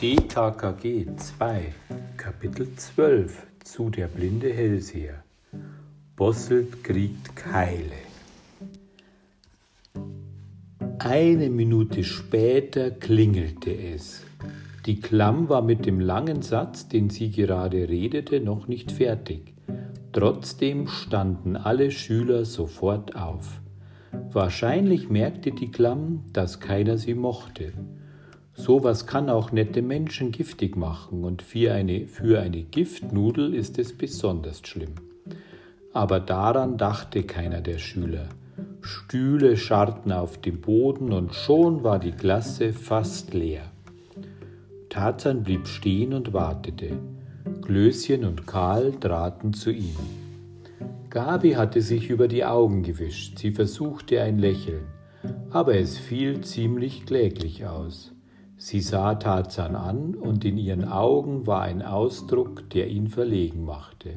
TKKG 2 Kapitel 12 zu der blinde Hellseher Bosselt kriegt Keile Eine Minute später klingelte es. Die Klamm war mit dem langen Satz, den sie gerade redete, noch nicht fertig. Trotzdem standen alle Schüler sofort auf. Wahrscheinlich merkte die Klamm, dass keiner sie mochte. Sowas kann auch nette Menschen giftig machen und für eine, für eine Giftnudel ist es besonders schlimm. Aber daran dachte keiner der Schüler. Stühle scharrten auf dem Boden und schon war die Klasse fast leer. Tarzan blieb stehen und wartete. Klößchen und Karl traten zu ihm. Gabi hatte sich über die Augen gewischt. Sie versuchte ein Lächeln, aber es fiel ziemlich kläglich aus. Sie sah Tarzan an und in ihren Augen war ein Ausdruck, der ihn verlegen machte.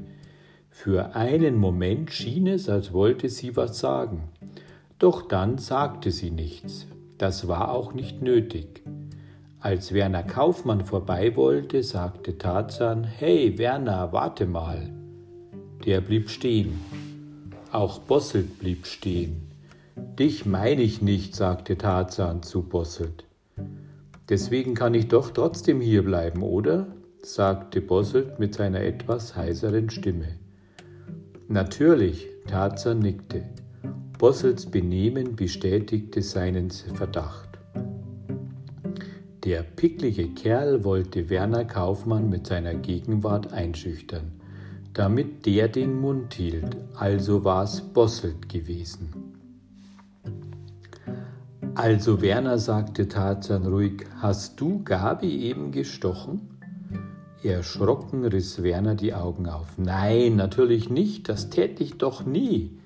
Für einen Moment schien es, als wollte sie was sagen. Doch dann sagte sie nichts. Das war auch nicht nötig. Als Werner Kaufmann vorbei wollte, sagte Tarzan, Hey Werner, warte mal. Der blieb stehen. Auch Bosselt blieb stehen. Dich meine ich nicht, sagte Tarzan zu Bosselt. Deswegen kann ich doch trotzdem hier bleiben, oder? sagte Bosselt mit seiner etwas heiseren Stimme. Natürlich, Tarzan nickte. Bosselts Benehmen bestätigte seinen Verdacht. Der picklige Kerl wollte Werner Kaufmann mit seiner Gegenwart einschüchtern, damit der den Mund hielt, also war es Bosselt gewesen. Also Werner, sagte Tarzan ruhig, hast du Gabi eben gestochen? Erschrocken riss Werner die Augen auf. Nein, natürlich nicht, das täte ich doch nie.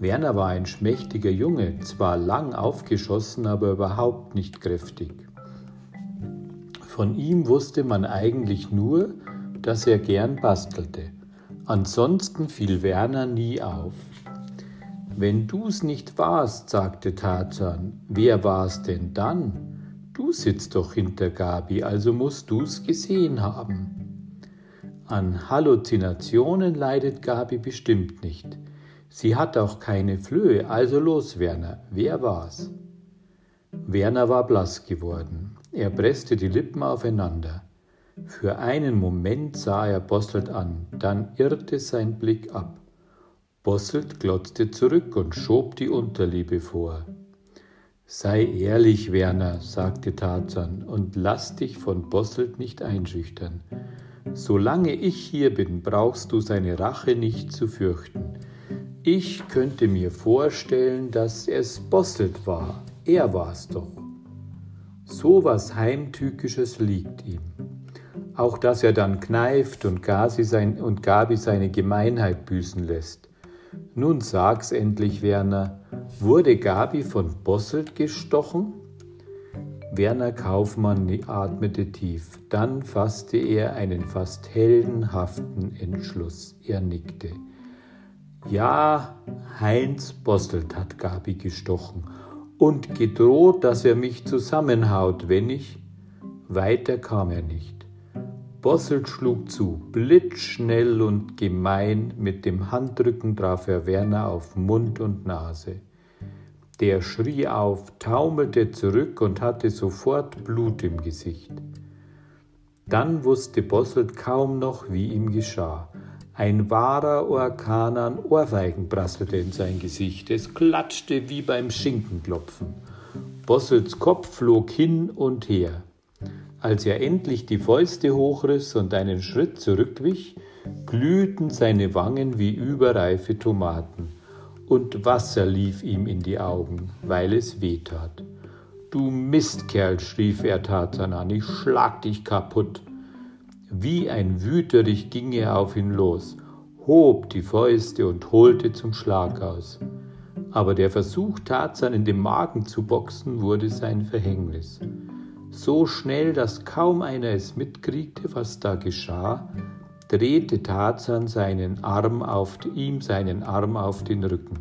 Werner war ein schmächtiger Junge, zwar lang aufgeschossen, aber überhaupt nicht kräftig. Von ihm wusste man eigentlich nur, dass er gern bastelte. Ansonsten fiel Werner nie auf. Wenn du's nicht warst, sagte Tarzan, wer war's denn dann? Du sitzt doch hinter Gabi, also musst du's gesehen haben. An Halluzinationen leidet Gabi bestimmt nicht. Sie hat auch keine Flöhe, also los, Werner, wer war's? Werner war blass geworden. Er presste die Lippen aufeinander. Für einen Moment sah er Bosselt an, dann irrte sein Blick ab. Bosselt glotzte zurück und schob die Unterliebe vor. Sei ehrlich, Werner, sagte Tarzan, und lass dich von Bosselt nicht einschüchtern. Solange ich hier bin, brauchst du seine Rache nicht zu fürchten. Ich könnte mir vorstellen, dass es Bosselt war. Er war's doch. So was Heimtückisches liegt ihm. Auch dass er dann kneift und Gabi, sein, und Gabi seine Gemeinheit büßen lässt. Nun sag's endlich, Werner, wurde Gabi von Bosselt gestochen? Werner Kaufmann atmete tief, dann fasste er einen fast heldenhaften Entschluss. Er nickte. Ja, Heinz Bosselt hat Gabi gestochen und gedroht, dass er mich zusammenhaut, wenn ich. Weiter kam er nicht. Bosselt schlug zu, blitzschnell und gemein, mit dem Handrücken traf er Werner auf Mund und Nase. Der schrie auf, taumelte zurück und hatte sofort Blut im Gesicht. Dann wusste Bosselt kaum noch, wie ihm geschah. Ein wahrer Orkan an Ohrfeigen prasselte in sein Gesicht. Es klatschte wie beim Schinkenklopfen. Bosselts Kopf flog hin und her. Als er endlich die Fäuste hochriss und einen Schritt zurückwich, glühten seine Wangen wie überreife Tomaten, und Wasser lief ihm in die Augen, weil es weh tat. Du Mistkerl, rief er Tarzan an, ich schlag dich kaputt. Wie ein Wüterich ging er auf ihn los, hob die Fäuste und holte zum Schlag aus. Aber der Versuch, Tarzan in den Magen zu boxen, wurde sein Verhängnis so schnell, dass kaum einer es mitkriegte, was da geschah, drehte Tarzan seinen Arm auf, ihm seinen Arm auf den Rücken.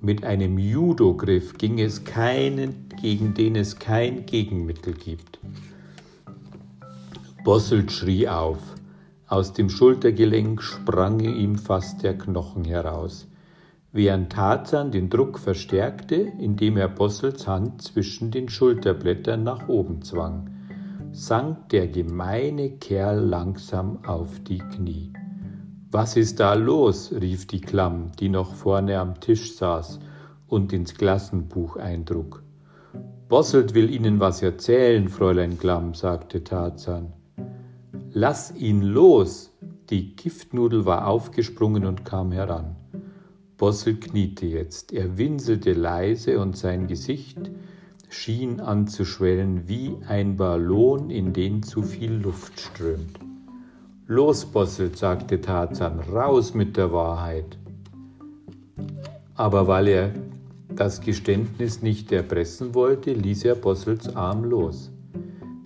Mit einem Judo-Griff ging es keinen, gegen den es kein Gegenmittel gibt. Bosselt schrie auf. Aus dem Schultergelenk sprang ihm fast der Knochen heraus, während Tarzan den Druck verstärkte, indem er Bossels Hand zwischen den Schulterblättern nach oben zwang, sank der gemeine Kerl langsam auf die Knie. Was ist da los? rief die Klamm, die noch vorne am Tisch saß und ins Klassenbuch eintrug. Bosselt will Ihnen was erzählen, Fräulein Klamm, sagte Tarzan. Lass ihn los! Die Giftnudel war aufgesprungen und kam heran. Bossel kniete jetzt. Er winselte leise und sein Gesicht schien anzuschwellen wie ein Ballon, in den zu viel Luft strömt. Los, Bossel, sagte Tarzan, raus mit der Wahrheit. Aber weil er das Geständnis nicht erpressen wollte, ließ er Bossels Arm los.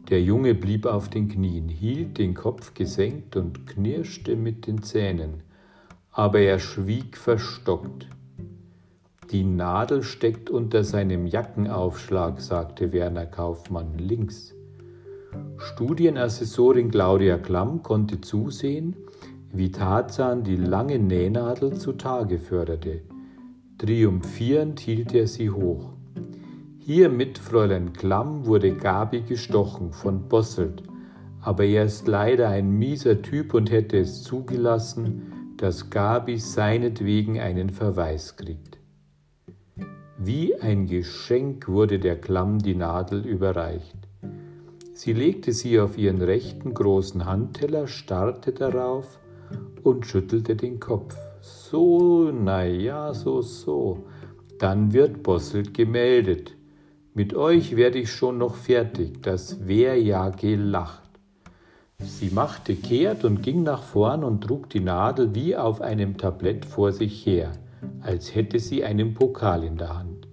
Der Junge blieb auf den Knien, hielt den Kopf gesenkt und knirschte mit den Zähnen, aber er schwieg verstockt. Die Nadel steckt unter seinem Jackenaufschlag, sagte Werner Kaufmann links. Studienassessorin Claudia Klamm konnte zusehen, wie Tarzan die lange Nähnadel zutage förderte. Triumphierend hielt er sie hoch. Hiermit, Fräulein Klamm, wurde Gabi gestochen von Bosselt, aber er ist leider ein mieser Typ und hätte es zugelassen, dass Gabi seinetwegen einen Verweis kriegt. Wie ein Geschenk wurde der Klamm die Nadel überreicht. Sie legte sie auf ihren rechten großen Handteller, starrte darauf und schüttelte den Kopf. So, na ja, so, so. Dann wird Bosselt gemeldet. Mit euch werde ich schon noch fertig, das wär ja gelacht. Sie machte kehrt und ging nach vorn und trug die Nadel wie auf einem Tablett vor sich her, als hätte sie einen Pokal in der Hand.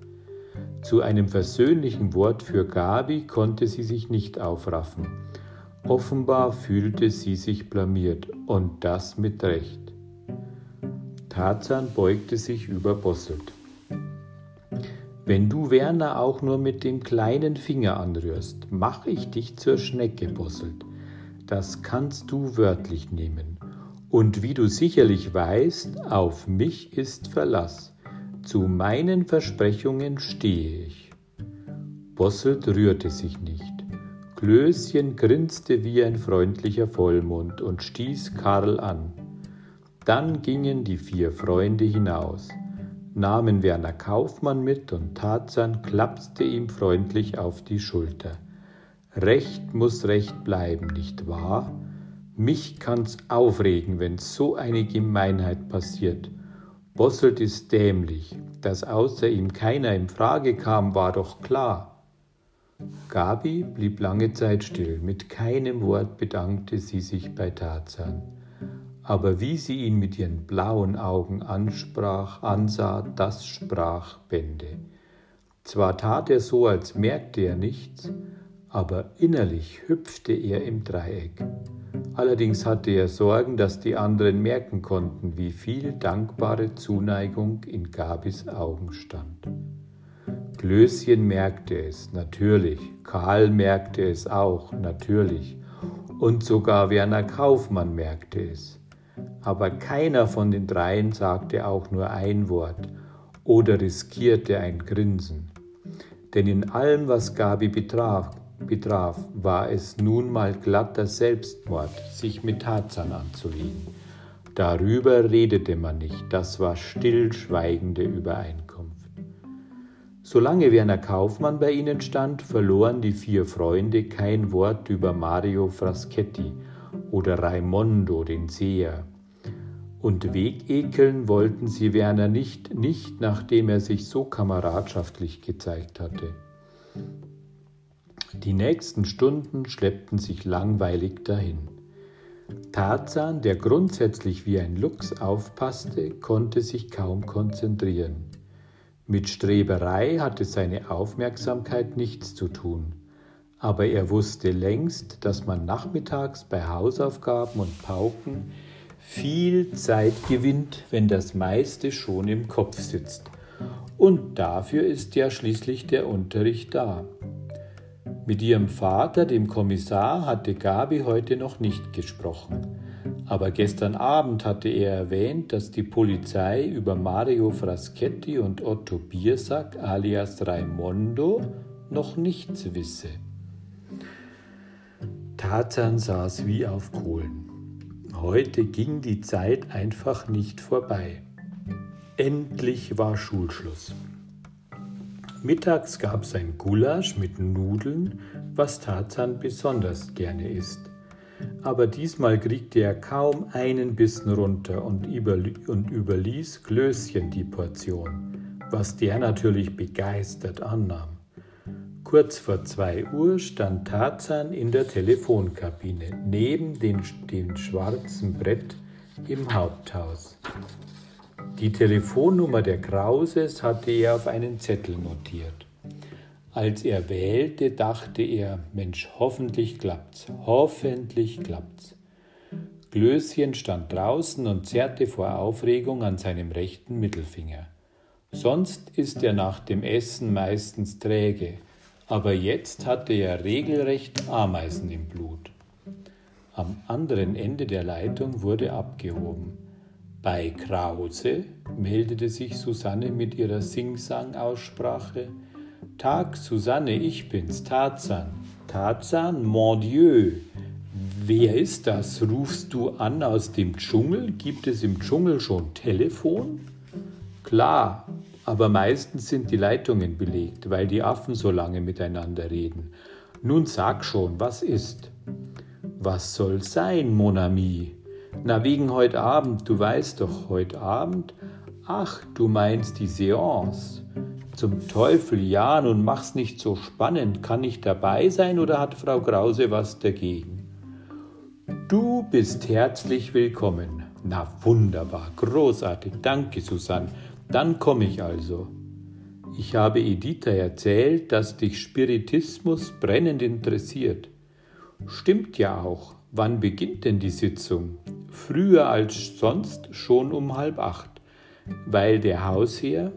Zu einem versöhnlichen Wort für Gabi konnte sie sich nicht aufraffen. Offenbar fühlte sie sich blamiert und das mit Recht. Tarzan beugte sich über Bosselt. Wenn du Werner auch nur mit dem kleinen Finger anrührst, mach ich dich zur Schnecke, Bosselt. Das kannst du wörtlich nehmen. Und wie du sicherlich weißt, auf mich ist Verlass. Zu meinen Versprechungen stehe ich. Bosselt rührte sich nicht. Klößchen grinste wie ein freundlicher Vollmond und stieß Karl an. Dann gingen die vier Freunde hinaus nahmen Werner Kaufmann mit und Tarzan klapste ihm freundlich auf die Schulter. Recht muss Recht bleiben, nicht wahr? Mich kann's aufregen, wenn so eine Gemeinheit passiert. Bosselt ist dämlich, dass außer ihm keiner in Frage kam, war doch klar. Gabi blieb lange Zeit still, mit keinem Wort bedankte sie sich bei Tarzan aber wie sie ihn mit ihren blauen Augen ansprach, ansah, das sprach Bände. Zwar tat er so, als merkte er nichts, aber innerlich hüpfte er im Dreieck. Allerdings hatte er Sorgen, dass die anderen merken konnten, wie viel dankbare Zuneigung in Gabis Augen stand. Klößchen merkte es, natürlich, Karl merkte es auch, natürlich, und sogar Werner Kaufmann merkte es aber keiner von den dreien sagte auch nur ein Wort oder riskierte ein Grinsen. Denn in allem, was Gabi betraf, betraf, war es nun mal glatter Selbstmord, sich mit Tarzan anzulegen. Darüber redete man nicht, das war stillschweigende Übereinkunft. Solange Werner Kaufmann bei ihnen stand, verloren die vier Freunde kein Wort über Mario Fraschetti oder Raimondo den Seher, und wegekeln wollten sie Werner nicht, nicht nachdem er sich so kameradschaftlich gezeigt hatte. Die nächsten Stunden schleppten sich langweilig dahin. Tarzan, der grundsätzlich wie ein Luchs aufpasste, konnte sich kaum konzentrieren. Mit Streberei hatte seine Aufmerksamkeit nichts zu tun, aber er wusste längst, dass man nachmittags bei Hausaufgaben und Pauken viel Zeit gewinnt, wenn das meiste schon im Kopf sitzt. Und dafür ist ja schließlich der Unterricht da. Mit ihrem Vater, dem Kommissar, hatte Gabi heute noch nicht gesprochen. Aber gestern Abend hatte er erwähnt, dass die Polizei über Mario Fraschetti und Otto Biersack alias Raimondo noch nichts wisse. Tarzan saß wie auf Kohlen. Heute ging die Zeit einfach nicht vorbei. Endlich war Schulschluss. Mittags gab es ein Gulasch mit Nudeln, was Tarzan besonders gerne isst. Aber diesmal kriegte er kaum einen Bissen runter und, und überließ Klößchen die Portion, was der natürlich begeistert annahm. Kurz vor zwei Uhr stand Tarzan in der Telefonkabine neben dem, dem schwarzen Brett im Haupthaus. Die Telefonnummer der Krauses hatte er auf einen Zettel notiert. Als er wählte, dachte er, Mensch, hoffentlich klappt's, hoffentlich klappt's. Glöschen stand draußen und zerrte vor Aufregung an seinem rechten Mittelfinger. Sonst ist er nach dem Essen meistens träge, aber jetzt hatte er regelrecht Ameisen im Blut. Am anderen Ende der Leitung wurde abgehoben. Bei Krause meldete sich Susanne mit ihrer Singsang-Aussprache. Tag, Susanne, ich bin's, Tarzan. Tarzan, mon Dieu. Wer ist das? Rufst du an aus dem Dschungel? Gibt es im Dschungel schon Telefon? Klar, aber meistens sind die Leitungen belegt, weil die Affen so lange miteinander reden. Nun sag schon, was ist? Was soll sein, mon ami? Na, wegen heute Abend, du weißt doch, heute Abend. Ach, du meinst die Seance. Zum Teufel, ja, nun mach's nicht so spannend. Kann ich dabei sein oder hat Frau Krause was dagegen? Du bist herzlich willkommen. Na wunderbar, großartig, danke Susanne. Dann komme ich also. Ich habe Editha erzählt, dass dich Spiritismus brennend interessiert. Stimmt ja auch. Wann beginnt denn die Sitzung? Früher als sonst schon um halb acht, weil der Hausherr,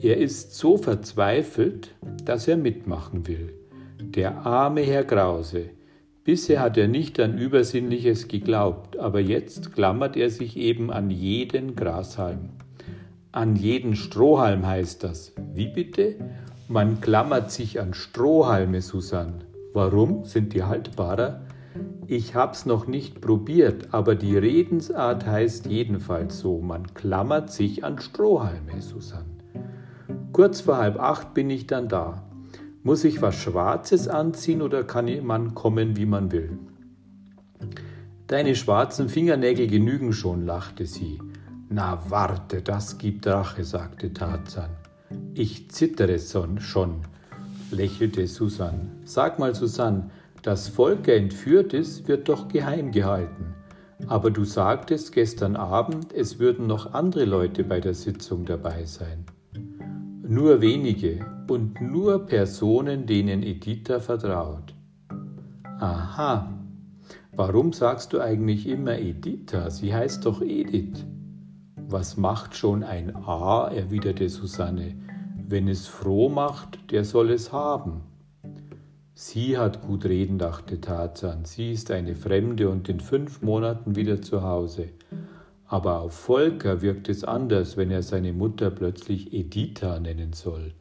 er ist so verzweifelt, dass er mitmachen will. Der arme Herr Krause. Bisher hat er nicht an Übersinnliches geglaubt, aber jetzt klammert er sich eben an jeden Grashalm. An jeden Strohhalm heißt das. Wie bitte? Man klammert sich an Strohhalme, Susanne. Warum? Sind die haltbarer? Ich hab's noch nicht probiert, aber die Redensart heißt jedenfalls so. Man klammert sich an Strohhalme, Susanne. Kurz vor halb acht bin ich dann da. Muss ich was Schwarzes anziehen oder kann man kommen, wie man will? Deine schwarzen Fingernägel genügen schon, lachte sie. Na warte, das gibt Rache, sagte Tarzan. Ich zittere schon, lächelte Susanne. Sag mal, Susanne, Volker entführt ist, wird doch geheim gehalten. Aber du sagtest gestern Abend, es würden noch andere Leute bei der Sitzung dabei sein. Nur wenige und nur Personen, denen Editha vertraut. Aha. Warum sagst du eigentlich immer Editha? Sie heißt doch Edith. Was macht schon ein A? erwiderte Susanne. Wenn es froh macht, der soll es haben. Sie hat gut reden, dachte Tarzan. Sie ist eine Fremde und in fünf Monaten wieder zu Hause. Aber auf Volker wirkt es anders, wenn er seine Mutter plötzlich Editha nennen soll.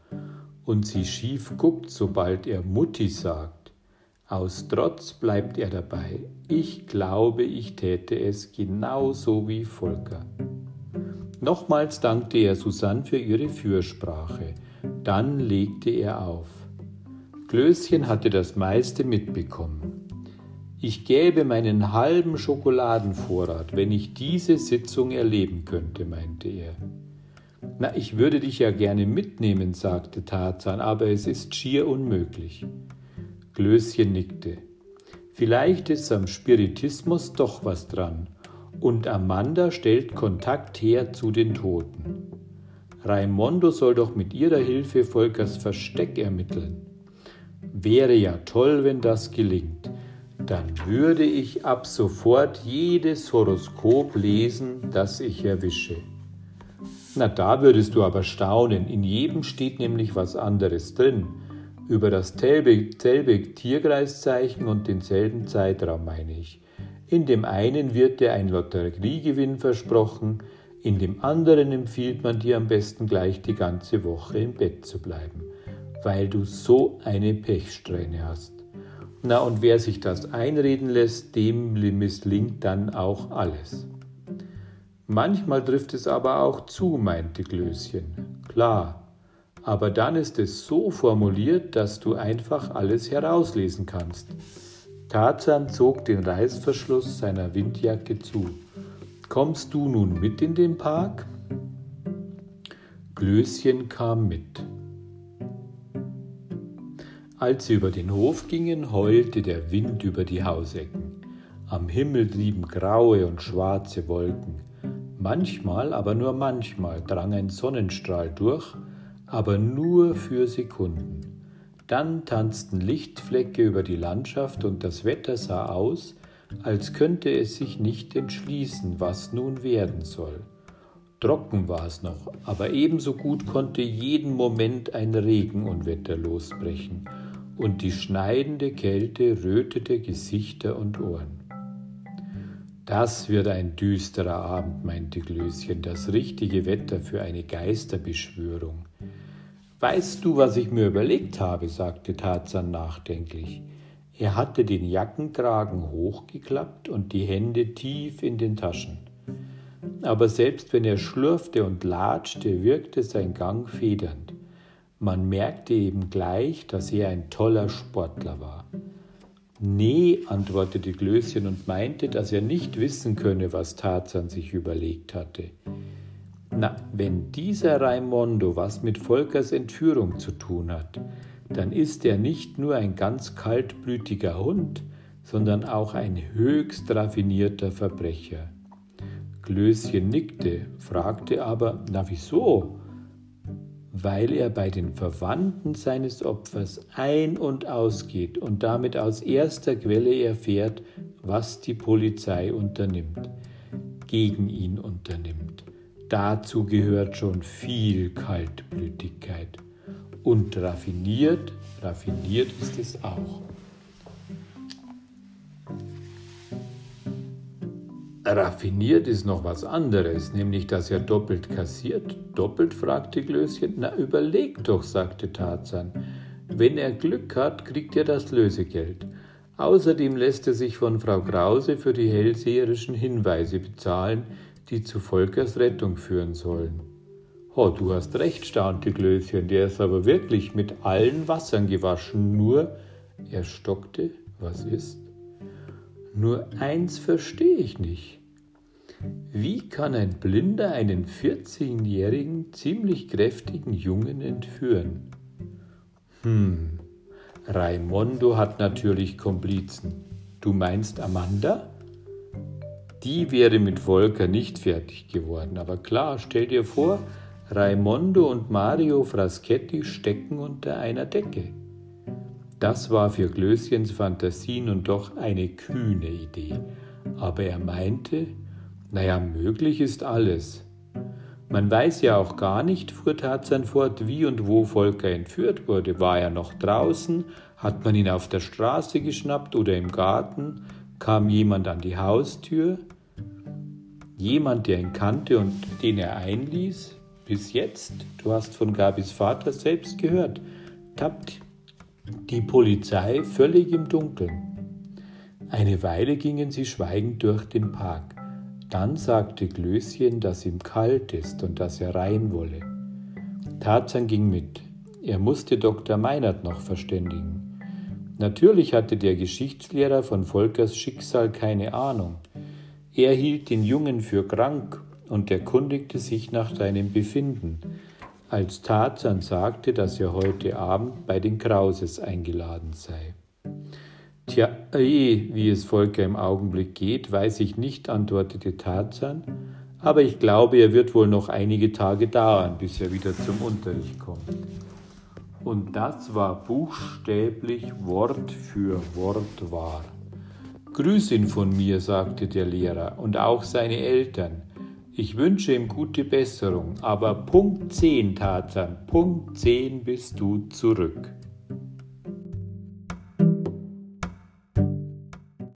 Und sie schief guckt, sobald er Mutti sagt. Aus Trotz bleibt er dabei. Ich glaube, ich täte es genauso wie Volker. Nochmals dankte er Susanne für ihre Fürsprache. Dann legte er auf. Klößchen hatte das meiste mitbekommen. Ich gäbe meinen halben Schokoladenvorrat, wenn ich diese Sitzung erleben könnte, meinte er. Na, ich würde dich ja gerne mitnehmen, sagte Tarzan, aber es ist schier unmöglich. Klößchen nickte. Vielleicht ist am Spiritismus doch was dran. Und Amanda stellt Kontakt her zu den Toten. Raimondo soll doch mit ihrer Hilfe Volkers Versteck ermitteln. Wäre ja toll, wenn das gelingt. Dann würde ich ab sofort jedes Horoskop lesen, das ich erwische. Na, da würdest du aber staunen. In jedem steht nämlich was anderes drin. über dasselbe Tierkreiszeichen und denselben Zeitraum meine ich. In dem einen wird dir ein Lotteriegewinn versprochen, in dem anderen empfiehlt man dir am besten gleich die ganze Woche im Bett zu bleiben, weil du so eine Pechsträhne hast. Na und wer sich das einreden lässt, dem misslingt dann auch alles. Manchmal trifft es aber auch zu, meinte Klößchen. Klar, aber dann ist es so formuliert, dass du einfach alles herauslesen kannst. Tarzan zog den Reißverschluss seiner Windjacke zu. Kommst du nun mit in den Park? Klößchen kam mit. Als sie über den Hof gingen, heulte der Wind über die Hausecken. Am Himmel trieben graue und schwarze Wolken. Manchmal, aber nur manchmal, drang ein Sonnenstrahl durch, aber nur für Sekunden. Dann tanzten Lichtflecke über die Landschaft und das Wetter sah aus, als könnte es sich nicht entschließen, was nun werden soll. Trocken war es noch, aber ebenso gut konnte jeden Moment ein Regenunwetter losbrechen und die schneidende Kälte rötete Gesichter und Ohren. Das wird ein düsterer Abend, meinte Glöschen, das richtige Wetter für eine Geisterbeschwörung. Weißt du, was ich mir überlegt habe? sagte Tarzan nachdenklich. Er hatte den Jackenkragen hochgeklappt und die Hände tief in den Taschen. Aber selbst wenn er schlurfte und latschte, wirkte sein Gang federnd. Man merkte eben gleich, dass er ein toller Sportler war. Nee, antwortete Glöschen und meinte, dass er nicht wissen könne, was Tarzan sich überlegt hatte. Na, wenn dieser Raimondo was mit Volkers Entführung zu tun hat, dann ist er nicht nur ein ganz kaltblütiger Hund, sondern auch ein höchst raffinierter Verbrecher. Glöschen nickte, fragte aber, na wieso? Weil er bei den Verwandten seines Opfers ein- und ausgeht und damit aus erster Quelle erfährt, was die Polizei unternimmt, gegen ihn unternimmt. Dazu gehört schon viel Kaltblütigkeit. Und raffiniert, raffiniert ist es auch. Raffiniert ist noch was anderes, nämlich dass er doppelt kassiert. Doppelt? fragte Glöschen. Na, überleg doch, sagte Tarzan. Wenn er Glück hat, kriegt er das Lösegeld. Außerdem lässt er sich von Frau Krause für die hellseherischen Hinweise bezahlen, die zu Volkers Rettung führen sollen. Oh, du hast recht, staunte Glöschen, der ist aber wirklich mit allen Wassern gewaschen, nur, er stockte, was ist? Nur eins verstehe ich nicht. Wie kann ein Blinder einen 14-jährigen, ziemlich kräftigen Jungen entführen? Hm, Raimondo hat natürlich Komplizen. Du meinst Amanda? Die wäre mit Volker nicht fertig geworden, aber klar, stell dir vor, Raimondo und Mario Fraschetti stecken unter einer Decke. Das war für Glöschens Fantasie nun doch eine kühne Idee, aber er meinte, naja, möglich ist alles. Man weiß ja auch gar nicht, fuhr Tarzan fort, wie und wo Volker entführt wurde. War er noch draußen? Hat man ihn auf der Straße geschnappt oder im Garten? Kam jemand an die Haustür? Jemand, der ihn kannte und den er einließ? Bis jetzt, du hast von Gabis Vater selbst gehört, tappt die Polizei völlig im Dunkeln. Eine Weile gingen sie schweigend durch den Park. Dann sagte Glöschen, dass ihm kalt ist und dass er rein wolle. Tarzan ging mit. Er musste Dr. Meinert noch verständigen. Natürlich hatte der Geschichtslehrer von Volkers Schicksal keine Ahnung. Er hielt den Jungen für krank und erkundigte sich nach seinem Befinden als Tarzan sagte, dass er heute Abend bei den Krauses eingeladen sei. Tja, eh, wie es Volker im Augenblick geht, weiß ich nicht, antwortete Tarzan, aber ich glaube, er wird wohl noch einige Tage dauern, bis er wieder zum Unterricht kommt. Und das war buchstäblich Wort für Wort wahr. Grüß ihn von mir, sagte der Lehrer, und auch seine Eltern. Ich wünsche ihm gute Besserung, aber Punkt 10, Tarzan, Punkt 10 bist du zurück.